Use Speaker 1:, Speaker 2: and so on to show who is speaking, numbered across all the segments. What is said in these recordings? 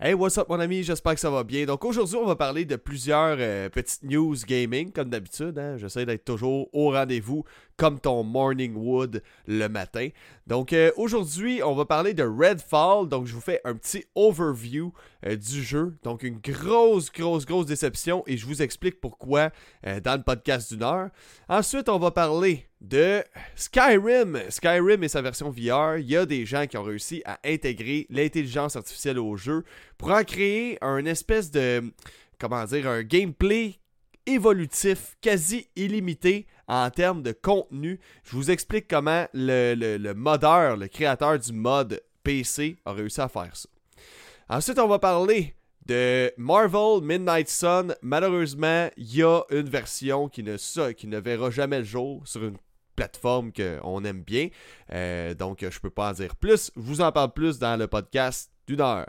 Speaker 1: Hey, what's up mon ami, j'espère que ça va bien. Donc aujourd'hui, on va parler de plusieurs euh, petites news gaming, comme d'habitude. Hein? J'essaie d'être toujours au rendez-vous, comme ton morning wood le matin. Donc euh, aujourd'hui, on va parler de Redfall. Donc je vous fais un petit overview euh, du jeu. Donc une grosse, grosse, grosse déception et je vous explique pourquoi dans le podcast d'une heure. Ensuite, on va parler de Skyrim. Skyrim et sa version VR, il y a des gens qui ont réussi à intégrer l'intelligence artificielle au jeu pour en créer un espèce de, comment dire, un gameplay évolutif, quasi illimité en termes de contenu. Je vous explique comment le, le modeur, le créateur du mode PC a réussi à faire ça. Ensuite, on va parler de Marvel Midnight Sun. Malheureusement, il y a une version qui ne, qui ne verra jamais le jour sur une plateforme qu'on aime bien. Euh, donc, je peux pas en dire plus. Je vous en parle plus dans le podcast d'une heure.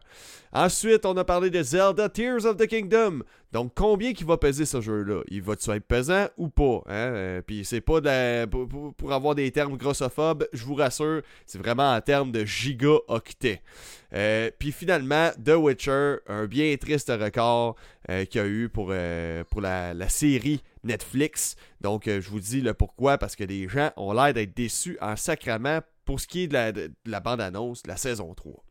Speaker 1: Ensuite, on a parlé de Zelda Tears of the Kingdom. Donc, combien qui va peser ce jeu-là? Il va-tu être pesant ou pas hein? Euh, puis, c'est pas pour, avoir des termes grossophobes, je vous rassure, c'est vraiment en termes de gigaoctets. Euh, puis, finalement, The Witcher, un bien triste record euh, qu'il y a eu pour, pour la, la, série Netflix. Donc, je vous dis le pourquoi, parce que les gens ont l'air d'être déçus en sacrament pour ce qui est de la, de la bande-annonce de la saison 3.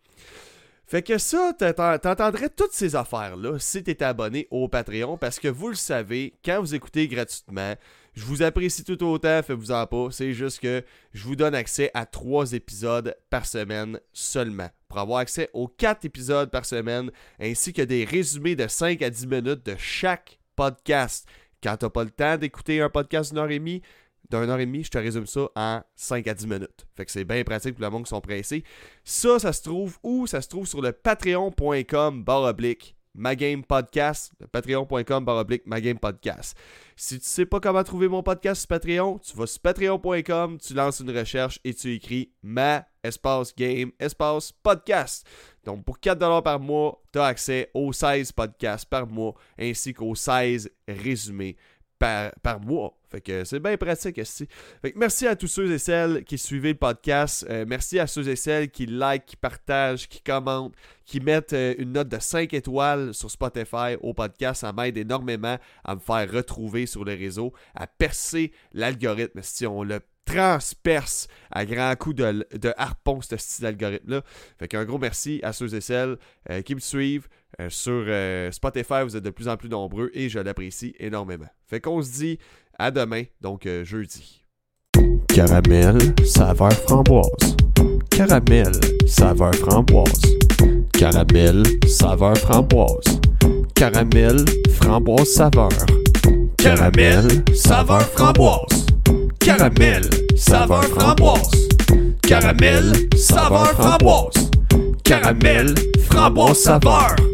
Speaker 1: Fait que ça, t'entendrais toutes ces affaires-là si t'étais abonné au Patreon, parce que vous le savez, quand vous écoutez gratuitement, je vous apprécie tout autant, faites-vous-en pas. C'est juste que je vous donne accès à trois épisodes par semaine seulement. Pour avoir accès aux quatre épisodes par semaine, ainsi que des résumés de 5 à 10 minutes de chaque podcast. Quand t'as pas le temps d'écouter un podcast d'une heure et demie, d'un heure et demie, je te résume ça en 5 à 10 minutes. Fait que c'est bien pratique pour le monde qui sont pressés. Ça, ça se trouve où? Ça se trouve sur le patreon.com barre oblique podcast, le patreon.com barre oblique podcast. Si tu sais pas comment trouver mon podcast sur Patreon, tu vas sur patreon.com, tu lances une recherche et tu écris ma espace game espace podcast. Donc pour 4$ par mois, tu as accès aux 16 podcasts par mois ainsi qu'aux 16 résumés par, mois. Fait que c'est bien pratique ici. Fait que merci à tous ceux et celles qui suivent le podcast. Euh, merci à ceux et celles qui like, qui partagent, qui commentent, qui mettent euh, une note de 5 étoiles sur Spotify au podcast. Ça m'aide énormément à me faire retrouver sur les réseaux, à percer l'algorithme. Si on le transperce à grands coups de, harpon, ce style d'algorithme-là. Fait qu'un gros merci à ceux et celles euh, qui me suivent. Sur Spotify, vous êtes de plus en plus nombreux et je l'apprécie énormément. Fait qu'on se dit à demain, donc jeudi.
Speaker 2: Caramel, saveur framboise. Caramel, saveur framboise. Caramel, saveur framboise. Caramel, framboise saveur. Caramel, saveur framboise. Caramel, saveur framboise. Caramel, saveur framboise. Caramel, framboise saveur.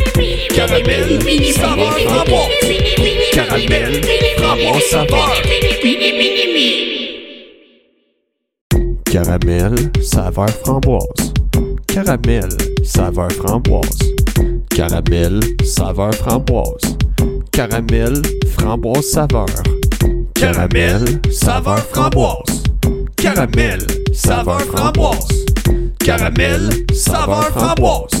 Speaker 2: Caramel, saveur framboise. Caramel, saveur.
Speaker 3: Caramel, saveur framboise. Caramel, saveur framboise. Caramel, saveur framboise. Caramel, framboise saveur.
Speaker 2: Caramel, saveur framboise. Caramel, saveur framboise. Caramel, saveur framboise.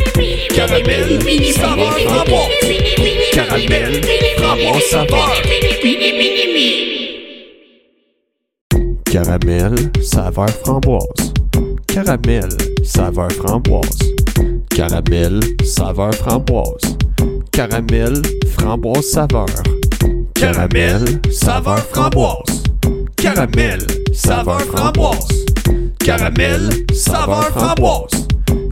Speaker 2: Caramel, saveur framboise. Caramel, framboise saveur. Caramel, saveur framboise. Caramel, saveur framboise. Caramel, saveur framboise. Caramel, framboise saveur. Caramel, saveur framboise. Caramel, saveur framboise. Caramel, saveur framboise.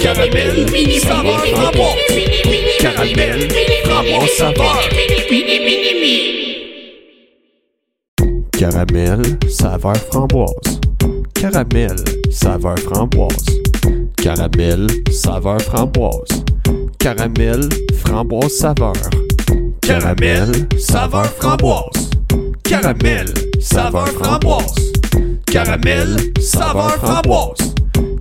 Speaker 2: Caramel, saveur framboise. Caramel, framboise saveur. Caramel, saveur framboise. Caramel, saveur framboise. Caramel, saveur framboise. Caramel, framboise saveur. Caramel, saveur framboise. Caramel, saveur framboise. Caramel, saveur framboise.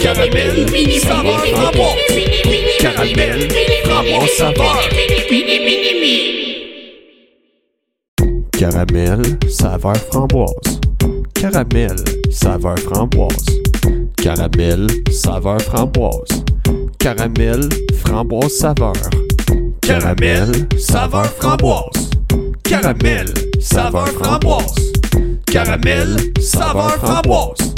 Speaker 2: Caramel, saveur framboise. Caramel, framboise saveur. Caramel, saveur framboise. Caramel, saveur framboise. Caramel, saveur framboise. Caramel, framboise saveur. Caramel, saveur framboise. Caramel, saveur framboise. Caramel, saveur framboise.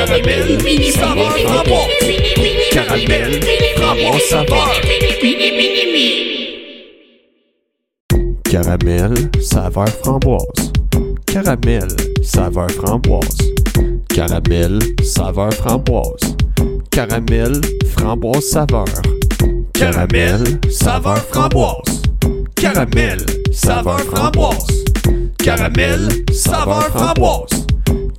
Speaker 2: Caramel, saveur framboise. Caramel, framboise saveur. Caramel, saveur framboise. Caramel, saveur framboise. Caramel, saveur framboise. Caramel, framboise saveur. Caramel, saveur framboise. Caramel, saveur framboise. Caramel, saveur framboise.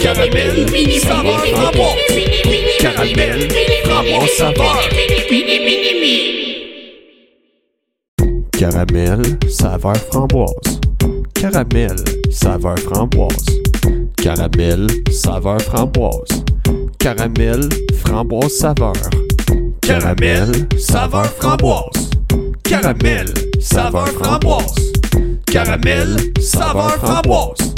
Speaker 2: Caramel, saveur framboise. Caramel, framboise saveur. Caramel, saveur framboise. Caramel, saveur framboise. Caramel, saveur framboise. Caramel, framboise saveur. Caramel, saveur framboise. Caramel, saveur framboise. Caramel, saveur framboise.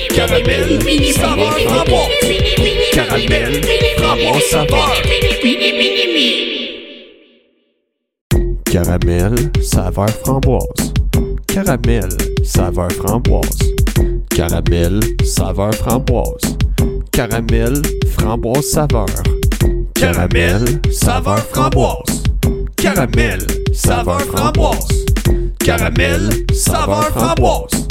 Speaker 2: Caramel, saveur framboise. Caramel, framboise saveur. Caramel, saveur framboise. Caramel, saveur framboise. Caramel, saveur framboise. Caramel, framboise saveur. Caramel, saveur framboise. Caramel, saveur framboise. Caramel, saveur framboise.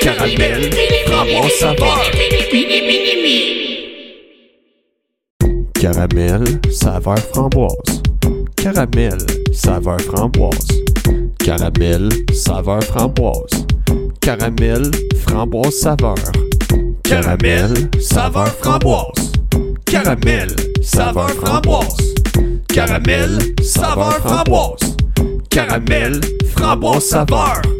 Speaker 2: Caramel, framboise saveur. Caramel, saveur framboise. Caramel, saveur framboise. Caramel, saveur framboise. Caramel, framboise saveur. Caramel, saveur framboise. Caramel, saveur framboise. Caramel, saveur framboise. Caramel, framboise saveur.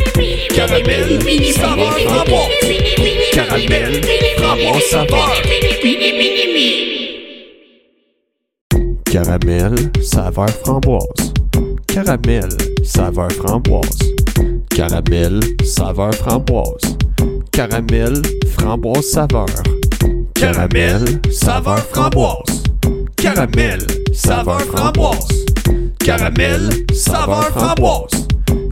Speaker 2: Caramel, saveur framboise. Caramel, framboise saveur. Caramel, saveur framboise. Caramel, saveur framboise. Caramel, saveur framboise. Caramel, framboise saveur. Caramel, saveur framboise. Caramel, saveur framboise. Caramel, saveur framboise.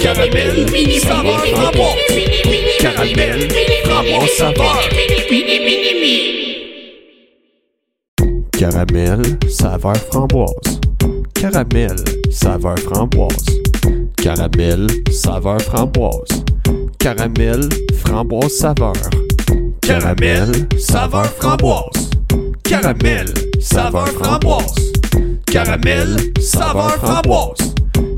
Speaker 2: Caramel, saveur framboise. Caramel, framboise saveur. Caramel, saveur framboise. Caramel, saveur framboise. Caramel, saveur framboise. Caramel, framboise saveur. Caramel, saveur framboise. Caramel, saveur framboise. Caramel, saveur framboise.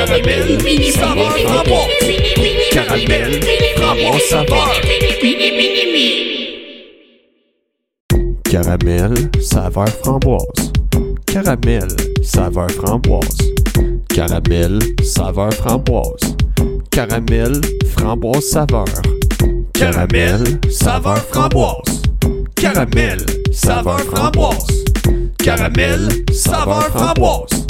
Speaker 2: Caramel, saveur framboise. Caramel, framboise saveur. Caramel, saveur framboise. Caramel, saveur framboise. Caramel, saveur framboise. Caramel, framboise saveur. Caramel, saveur framboise. Caramel, saveur framboise. Caramel, saveur framboise.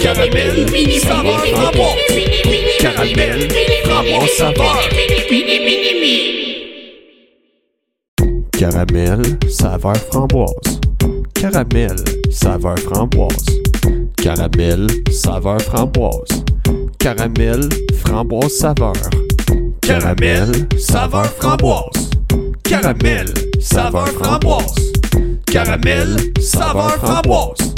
Speaker 2: Caramel, saveur framboise. Caramel, framboise saveur. Caramel, saveur framboise. Caramel, saveur framboise. Caramel, saveur framboise. Caramel, framboise saveur. Caramel, saveur framboise. Caramel, saveur framboise. Caramel, saveur framboise.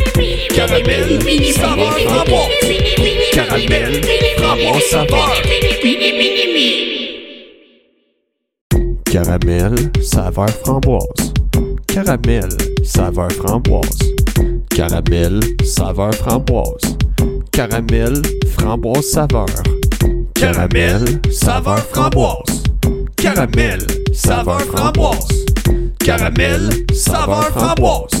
Speaker 2: Caramel, saveur framboise. Caramel, framboise saveur. Caramel, saveur framboise. Caramel, saveur framboise. Caramel, saveur framboise. Caramel, framboise saveur. Caramel, saveur framboise. Caramel, saveur framboise. Caramel, saveur framboise.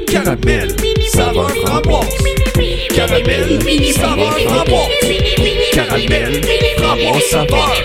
Speaker 2: Caramel, saveur framboise. Caramel, saveur framboise. Caramel, framboise saveur.